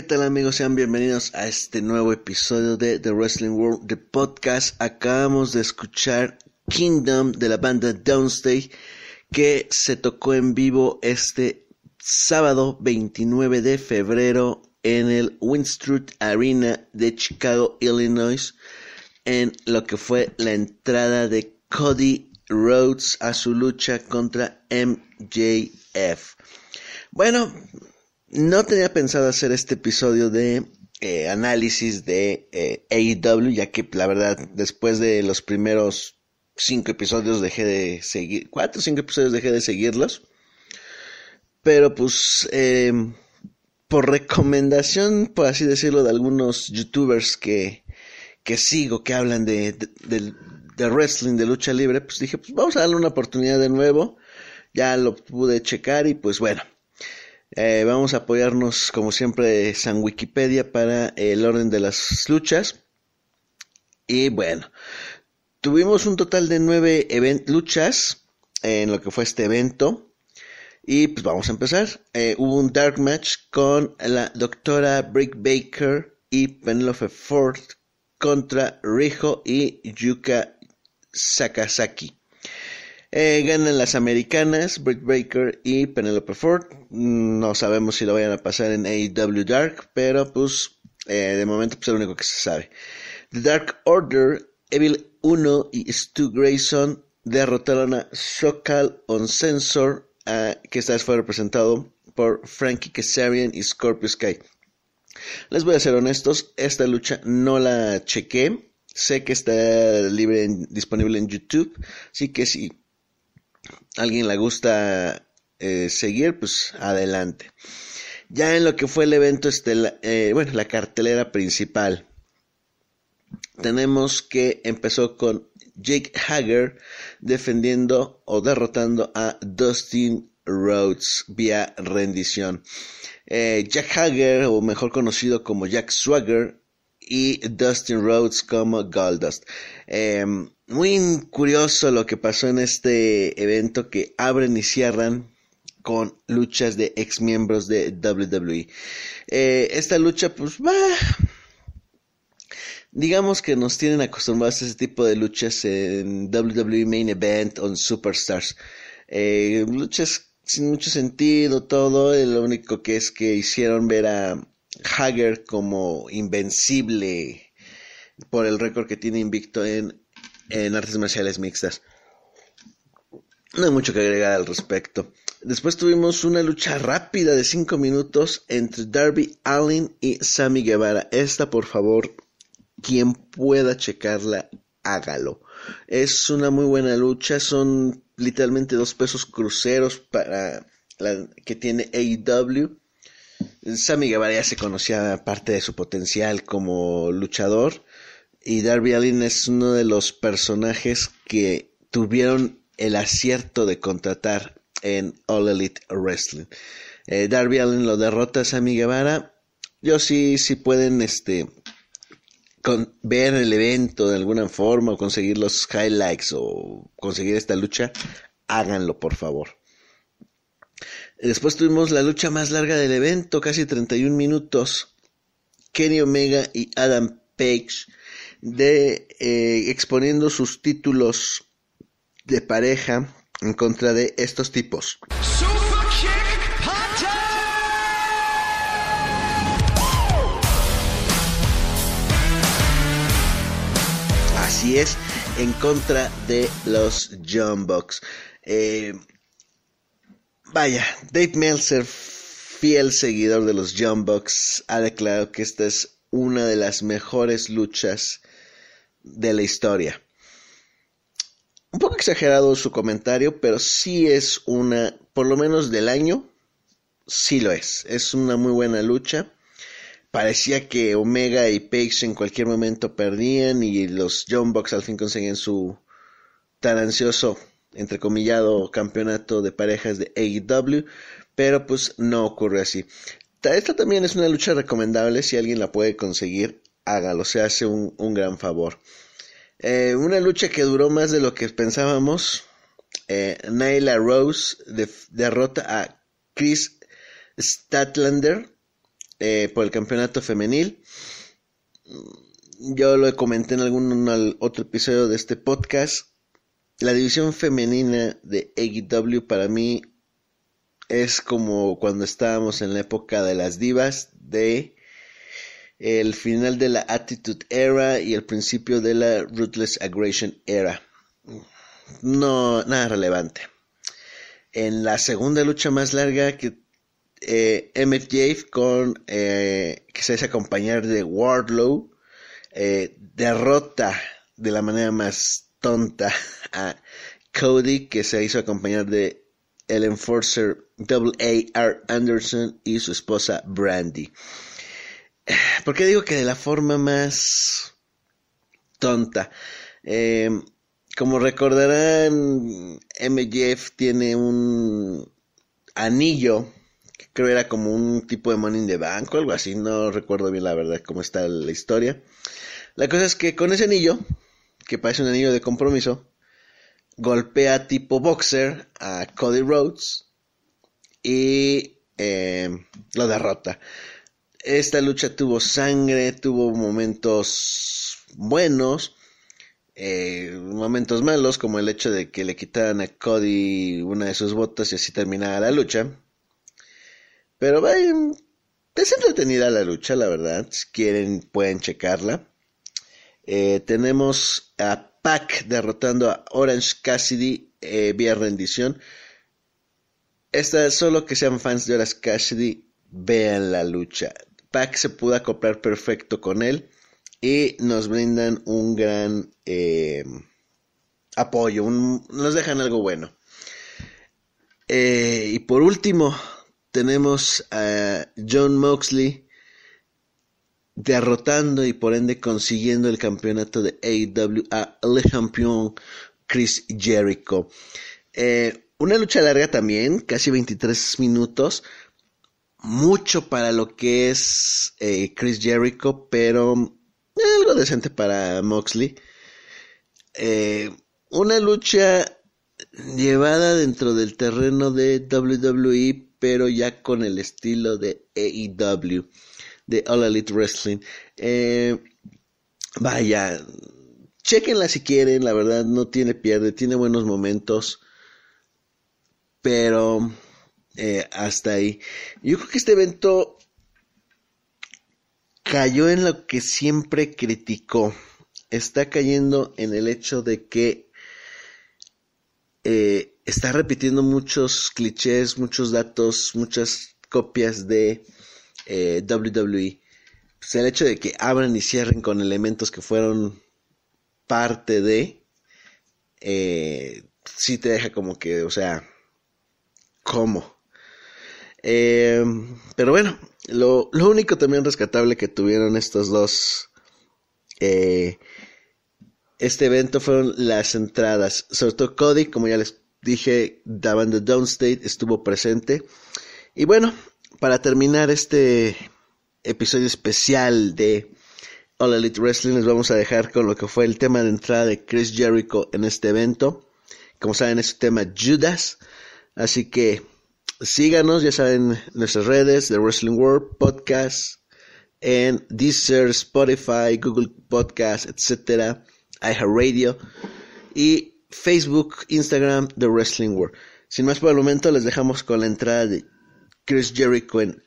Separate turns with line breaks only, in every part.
¿Qué tal amigos? Sean bienvenidos a este nuevo episodio de The Wrestling World, The Podcast. Acabamos de escuchar Kingdom de la banda Downstay que se tocó en vivo este sábado 29 de febrero en el Winstruth Arena de Chicago, Illinois, en lo que fue la entrada de Cody Rhodes a su lucha contra MJF. Bueno, no tenía pensado hacer este episodio de eh, análisis de eh, AEW, ya que la verdad, después de los primeros cinco episodios dejé de seguir, cuatro o cinco episodios dejé de seguirlos. Pero pues, em, por recomendación, por así decirlo, de algunos youtubers que, que sigo, que hablan de, de, de wrestling, de lucha libre, pues dije, pues vamos a darle una oportunidad de nuevo. Ya lo pude checar y pues bueno, eh, vamos a apoyarnos, como siempre, San Wikipedia para el orden de las luchas. Y bueno, tuvimos un total de nueve luchas en lo que fue este evento. Y pues vamos a empezar. Eh, hubo un dark match con la doctora Brick Baker y Penelope Ford contra Rijo y Yuka Sakazaki. Eh, ganan las americanas, Britt Baker y Penelope Ford. No sabemos si lo vayan a pasar en AEW Dark, pero pues eh, de momento pues, es lo único que se sabe. The Dark Order, Evil 1 y Stu Grayson derrotaron a Shokal on Sensor, que esta vez fue representado por Frankie Kazarian y Scorpio Sky. Les voy a ser honestos, esta lucha no la chequé. Sé que está libre disponible en YouTube, así que si alguien le gusta eh, seguir, pues adelante. Ya en lo que fue el evento, este, eh, bueno, la cartelera principal, tenemos que empezó con Jake Hager defendiendo o derrotando a Dustin Rhodes vía rendición. Eh, Jack Hager, o mejor conocido como Jack Swagger, y Dustin Rhodes como Goldust. Em, muy curioso lo que pasó en este evento que abren y cierran con luchas de ex miembros de WWE. Eh, esta lucha, pues. Digamos que nos tienen acostumbrados a ese tipo de luchas en WWE Main Event o en Superstars. Eh, luchas sin mucho sentido, todo. Lo único que es que hicieron ver a Hager como invencible por el récord que tiene invicto en, en artes marciales mixtas. No hay mucho que agregar al respecto. Después tuvimos una lucha rápida de 5 minutos entre Darby Allin y Sammy Guevara. Esta, por favor, quien pueda checarla, hágalo. Es una muy buena lucha. Son literalmente dos pesos cruceros para la que tiene AEW. Sammy Guevara ya se conocía parte de su potencial como luchador. Y Darby Allin es uno de los personajes que tuvieron el acierto de contratar en All Elite Wrestling. Eh, Darby Allen lo derrota a Sammy Guevara. Yo sí, sí pueden este, ver el evento de alguna forma o conseguir los highlights o conseguir esta lucha, háganlo por favor. Después tuvimos la lucha más larga del evento, casi 31 minutos. Kenny Omega y Adam Page de eh, exponiendo sus títulos de pareja en contra de estos tipos. Así es, en contra de los Jumbox. Eh, vaya, Dave Meltzer, fiel seguidor de los Jumbox, ha declarado que esta es una de las mejores luchas de la historia. Un poco exagerado su comentario, pero sí es una, por lo menos del año, sí lo es. Es una muy buena lucha. Parecía que Omega y Page en cualquier momento perdían y los John Box al fin conseguían su tan ansioso, entrecomillado, campeonato de parejas de AEW, pero pues no ocurre así. Esta también es una lucha recomendable, si alguien la puede conseguir, hágalo, se hace un, un gran favor. Eh, una lucha que duró más de lo que pensábamos. Eh, Nyla Rose derrota a Chris Statlander eh, por el campeonato femenil. Yo lo comenté en algún otro episodio de este podcast. La división femenina de AEW para mí es como cuando estábamos en la época de las divas de el final de la Attitude Era y el principio de la Ruthless Aggression Era. No, nada relevante. En la segunda lucha más larga que eh, MFJ con eh, que se hace acompañar de Wardlow eh, derrota de la manera más tonta a Cody que se hizo acompañar de el enforcer Double A R Anderson y su esposa Brandy. ¿Por qué digo que de la forma más tonta? Em, como recordarán, MJF tiene un anillo, que creo era como un tipo de money in the bank o algo así, no recuerdo bien la verdad cómo está la historia. La cosa es que con ese anillo, que parece un anillo de compromiso, golpea tipo boxer a Cody Rhodes y em, lo derrota. Esta lucha tuvo sangre, tuvo momentos buenos, eh, momentos malos, como el hecho de que le quitaran a Cody una de sus botas y así terminara la lucha. Pero vaya, es entretenida la lucha, la verdad. Si quieren, pueden checarla. Eh, tenemos a Pac derrotando a Orange Cassidy eh, vía rendición. Esta, solo que sean fans de Orange Cassidy, vean la lucha. Pac se pudo acoplar perfecto con él y nos brindan un gran eh, apoyo, nos dejan algo bueno. Y por último, tenemos a John Moxley derrotando y por ende consiguiendo el campeonato de AEW a el campeón Chris Jericho. Eh, una lucha larga también, casi 23 minutos, mucho para lo que es eh, Chris Jericho, pero algo decente para Moxley. Eh, una lucha llevada dentro del terreno de WWE, pero ya con el estilo de AEW, de All Elite Wrestling. Eh, vaya, chequenla si quieren, la verdad no tiene pierde, tiene buenos momentos, pero eh, hasta ahí. Yo creo que este evento cayó en lo que siempre criticó. Está cayendo en el hecho de que eh, está repitiendo muchos clichés, muchos datos, muchas copias de eh, WWE. Pues el hecho de que abran y cierren con elementos que fueron parte de, eh, sí te deja como que, o sea, ¿cómo? Eh, pero bueno, lo, único también rescatable que tuvieron estos dos, eh, este evento fueron las entradas. Sobre todo Cody, como ya les dije, the Downstate estuvo presente. Y bueno, para terminar este episodio especial de All Elite Wrestling, les vamos a dejar con lo que fue el tema de entrada de Chris Jericho en este evento. Como saben, es su tema Judas. Así que síganos, ya saben, nuestras redes de Wrestling World Podcast en Deezer, Spotify, Google Podcast, etcétera, iHeartRadio y Facebook, Instagram de Wrestling World. Sin más por el momento, les dejamos con la entrada de Chris Jericho en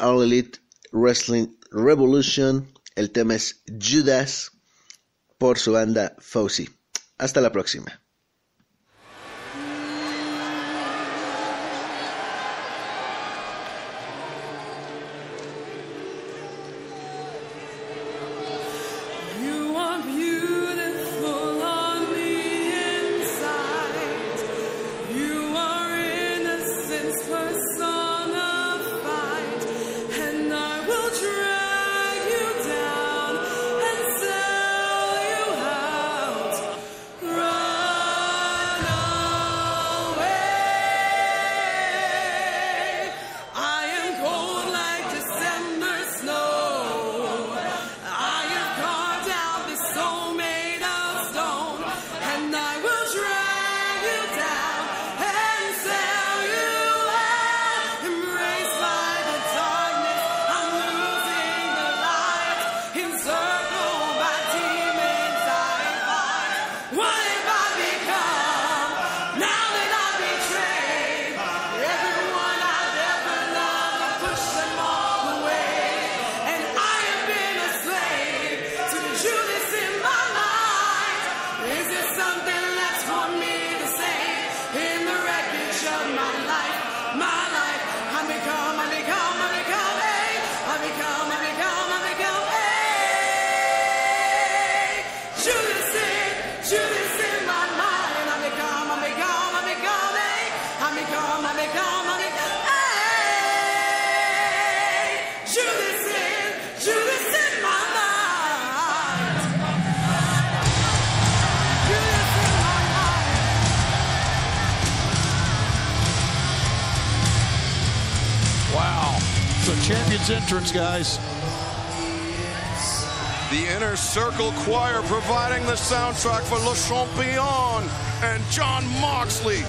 All Elite Wrestling Revolution. El tema es Judas por su banda Fauci. Hasta la próxima.
Entrance, guys.
The Inner Circle Choir providing the soundtrack for Le Champion and John Moxley.